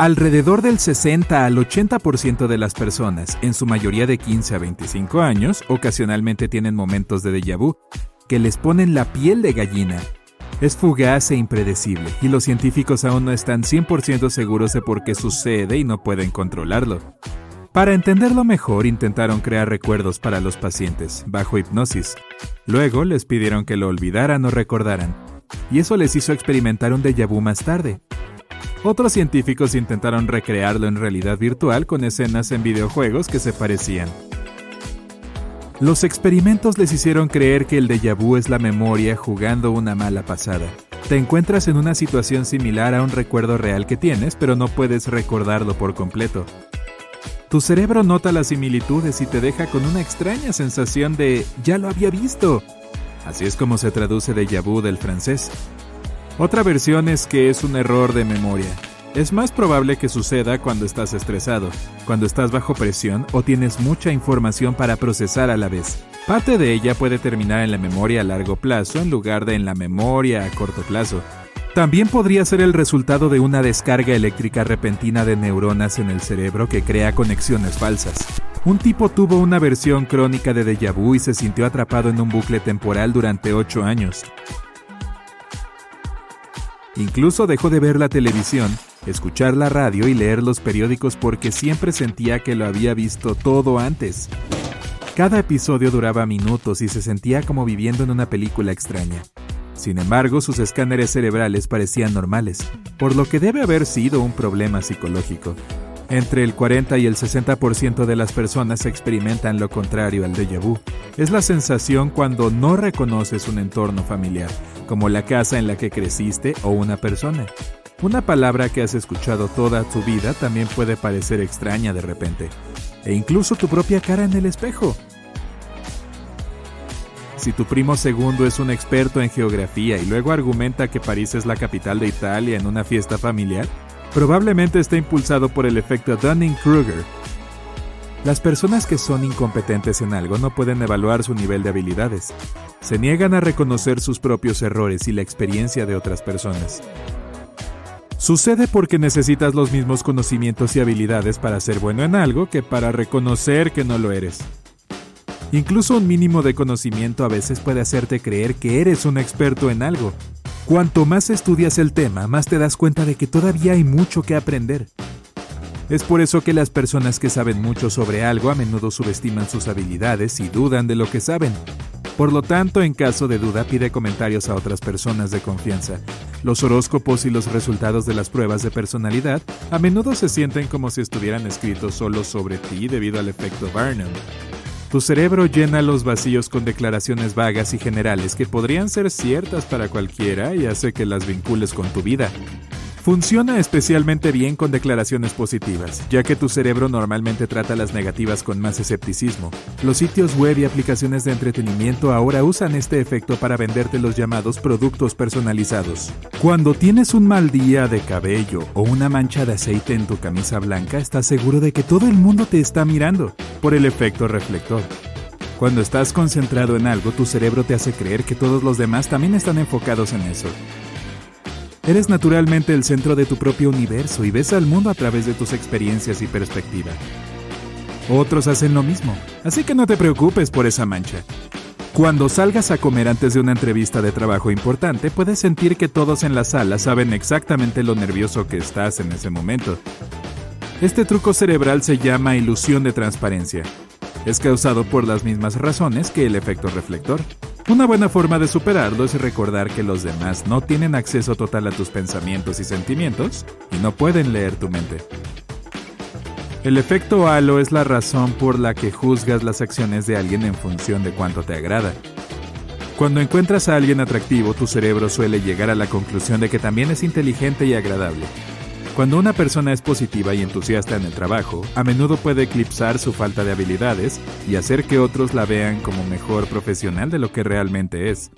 Alrededor del 60 al 80% de las personas, en su mayoría de 15 a 25 años, ocasionalmente tienen momentos de déjà vu que les ponen la piel de gallina. Es fugaz e impredecible, y los científicos aún no están 100% seguros de por qué sucede y no pueden controlarlo. Para entenderlo mejor, intentaron crear recuerdos para los pacientes, bajo hipnosis. Luego les pidieron que lo olvidaran o recordaran, y eso les hizo experimentar un déjà vu más tarde. Otros científicos intentaron recrearlo en realidad virtual con escenas en videojuegos que se parecían. Los experimentos les hicieron creer que el déjà vu es la memoria jugando una mala pasada. Te encuentras en una situación similar a un recuerdo real que tienes, pero no puedes recordarlo por completo. Tu cerebro nota las similitudes y te deja con una extraña sensación de ya lo había visto. Así es como se traduce déjà vu del francés. Otra versión es que es un error de memoria. Es más probable que suceda cuando estás estresado, cuando estás bajo presión o tienes mucha información para procesar a la vez. Parte de ella puede terminar en la memoria a largo plazo en lugar de en la memoria a corto plazo. También podría ser el resultado de una descarga eléctrica repentina de neuronas en el cerebro que crea conexiones falsas. Un tipo tuvo una versión crónica de déjà vu y se sintió atrapado en un bucle temporal durante 8 años. Incluso dejó de ver la televisión, escuchar la radio y leer los periódicos porque siempre sentía que lo había visto todo antes. Cada episodio duraba minutos y se sentía como viviendo en una película extraña. Sin embargo, sus escáneres cerebrales parecían normales, por lo que debe haber sido un problema psicológico. Entre el 40 y el 60% de las personas experimentan lo contrario al déjà vu. Es la sensación cuando no reconoces un entorno familiar, como la casa en la que creciste o una persona. Una palabra que has escuchado toda tu vida también puede parecer extraña de repente, e incluso tu propia cara en el espejo. Si tu primo segundo es un experto en geografía y luego argumenta que París es la capital de Italia en una fiesta familiar, Probablemente está impulsado por el efecto Dunning-Kruger. Las personas que son incompetentes en algo no pueden evaluar su nivel de habilidades. Se niegan a reconocer sus propios errores y la experiencia de otras personas. Sucede porque necesitas los mismos conocimientos y habilidades para ser bueno en algo que para reconocer que no lo eres. Incluso un mínimo de conocimiento a veces puede hacerte creer que eres un experto en algo, Cuanto más estudias el tema, más te das cuenta de que todavía hay mucho que aprender. Es por eso que las personas que saben mucho sobre algo a menudo subestiman sus habilidades y dudan de lo que saben. Por lo tanto, en caso de duda, pide comentarios a otras personas de confianza. Los horóscopos y los resultados de las pruebas de personalidad a menudo se sienten como si estuvieran escritos solo sobre ti debido al efecto Barnum. Tu cerebro llena los vacíos con declaraciones vagas y generales que podrían ser ciertas para cualquiera y hace que las vincules con tu vida. Funciona especialmente bien con declaraciones positivas, ya que tu cerebro normalmente trata las negativas con más escepticismo. Los sitios web y aplicaciones de entretenimiento ahora usan este efecto para venderte los llamados productos personalizados. Cuando tienes un mal día de cabello o una mancha de aceite en tu camisa blanca, estás seguro de que todo el mundo te está mirando por el efecto reflector. Cuando estás concentrado en algo, tu cerebro te hace creer que todos los demás también están enfocados en eso. Eres naturalmente el centro de tu propio universo y ves al mundo a través de tus experiencias y perspectiva. Otros hacen lo mismo, así que no te preocupes por esa mancha. Cuando salgas a comer antes de una entrevista de trabajo importante, puedes sentir que todos en la sala saben exactamente lo nervioso que estás en ese momento. Este truco cerebral se llama ilusión de transparencia. Es causado por las mismas razones que el efecto reflector. Una buena forma de superarlo es recordar que los demás no tienen acceso total a tus pensamientos y sentimientos y no pueden leer tu mente. El efecto halo es la razón por la que juzgas las acciones de alguien en función de cuánto te agrada. Cuando encuentras a alguien atractivo, tu cerebro suele llegar a la conclusión de que también es inteligente y agradable, cuando una persona es positiva y entusiasta en el trabajo, a menudo puede eclipsar su falta de habilidades y hacer que otros la vean como mejor profesional de lo que realmente es.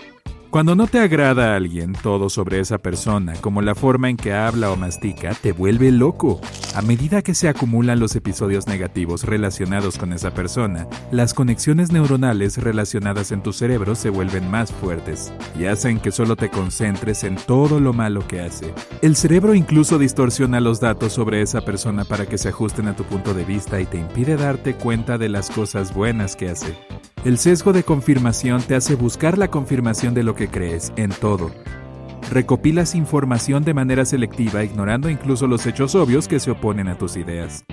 Cuando no te agrada a alguien, todo sobre esa persona, como la forma en que habla o mastica, te vuelve loco. A medida que se acumulan los episodios negativos relacionados con esa persona, las conexiones neuronales relacionadas en tu cerebro se vuelven más fuertes y hacen que solo te concentres en todo lo malo que hace. El cerebro incluso distorsiona los datos sobre esa persona para que se ajusten a tu punto de vista y te impide darte cuenta de las cosas buenas que hace. El sesgo de confirmación te hace buscar la confirmación de lo que crees en todo, recopilas información de manera selectiva ignorando incluso los hechos obvios que se oponen a tus ideas.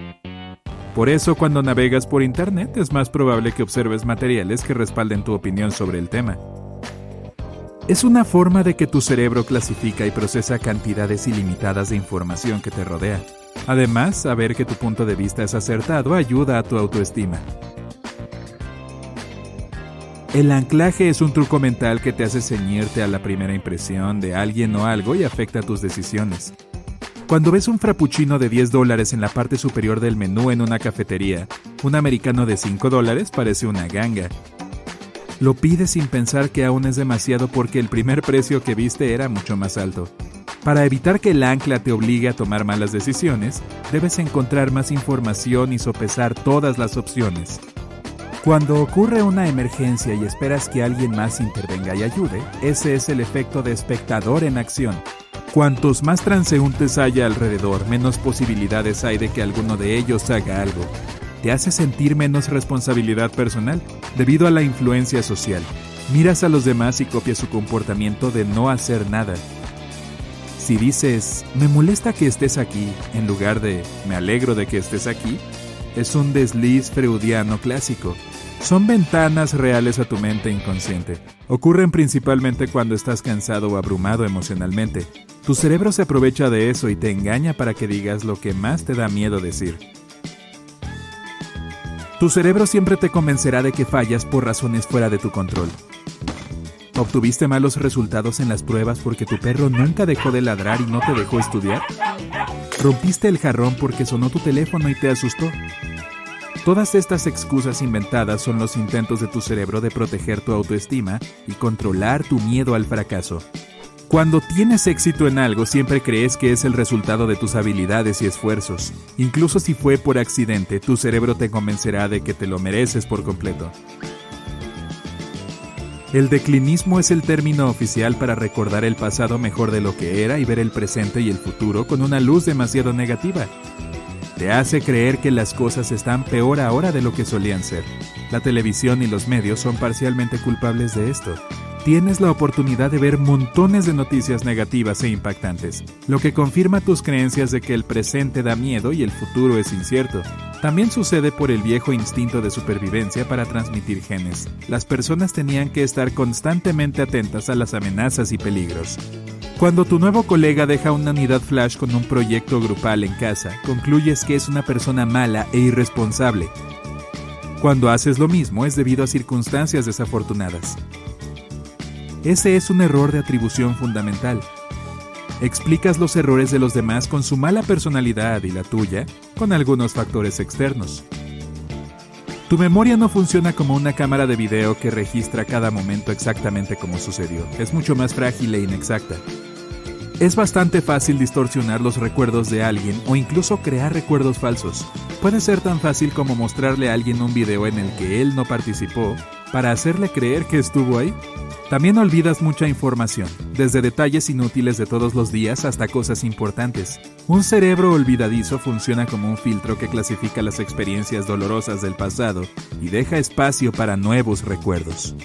Por eso cuando navegas por Internet es más probable que observes materiales que respalden tu opinión sobre el tema. Es una forma de que tu cerebro clasifica y procesa cantidades ilimitadas de información que te rodea. Además, saber que tu punto de vista es acertado ayuda a tu autoestima. El anclaje es un truco mental que te hace ceñirte a la primera impresión de alguien o algo y afecta tus decisiones. Cuando ves un frappuccino de 10 dólares en la parte superior del menú en una cafetería, un americano de 5 dólares parece una ganga. Lo pides sin pensar que aún es demasiado porque el primer precio que viste era mucho más alto. Para evitar que el ancla te obligue a tomar malas decisiones, debes encontrar más información y sopesar todas las opciones. Cuando ocurre una emergencia y esperas que alguien más intervenga y ayude, ese es el efecto de espectador en acción. Cuantos más transeúntes haya alrededor, menos posibilidades hay de que alguno de ellos haga algo. Te hace sentir menos responsabilidad personal debido a la influencia social. Miras a los demás y copias su comportamiento de no hacer nada. Si dices, me molesta que estés aquí, en lugar de, me alegro de que estés aquí, es un desliz freudiano clásico. Son ventanas reales a tu mente inconsciente. Ocurren principalmente cuando estás cansado o abrumado emocionalmente. Tu cerebro se aprovecha de eso y te engaña para que digas lo que más te da miedo decir. Tu cerebro siempre te convencerá de que fallas por razones fuera de tu control. ¿Obtuviste malos resultados en las pruebas porque tu perro nunca dejó de ladrar y no te dejó estudiar? ¿Rompiste el jarrón porque sonó tu teléfono y te asustó? Todas estas excusas inventadas son los intentos de tu cerebro de proteger tu autoestima y controlar tu miedo al fracaso. Cuando tienes éxito en algo siempre crees que es el resultado de tus habilidades y esfuerzos. Incluso si fue por accidente, tu cerebro te convencerá de que te lo mereces por completo. El declinismo es el término oficial para recordar el pasado mejor de lo que era y ver el presente y el futuro con una luz demasiado negativa. Te hace creer que las cosas están peor ahora de lo que solían ser. La televisión y los medios son parcialmente culpables de esto. Tienes la oportunidad de ver montones de noticias negativas e impactantes, lo que confirma tus creencias de que el presente da miedo y el futuro es incierto. También sucede por el viejo instinto de supervivencia para transmitir genes. Las personas tenían que estar constantemente atentas a las amenazas y peligros. Cuando tu nuevo colega deja una unidad flash con un proyecto grupal en casa, concluyes que es una persona mala e irresponsable. Cuando haces lo mismo es debido a circunstancias desafortunadas. Ese es un error de atribución fundamental. Explicas los errores de los demás con su mala personalidad y la tuya con algunos factores externos. Tu memoria no funciona como una cámara de video que registra cada momento exactamente como sucedió. Es mucho más frágil e inexacta. Es bastante fácil distorsionar los recuerdos de alguien o incluso crear recuerdos falsos. Puede ser tan fácil como mostrarle a alguien un video en el que él no participó para hacerle creer que estuvo ahí. También olvidas mucha información, desde detalles inútiles de todos los días hasta cosas importantes. Un cerebro olvidadizo funciona como un filtro que clasifica las experiencias dolorosas del pasado y deja espacio para nuevos recuerdos.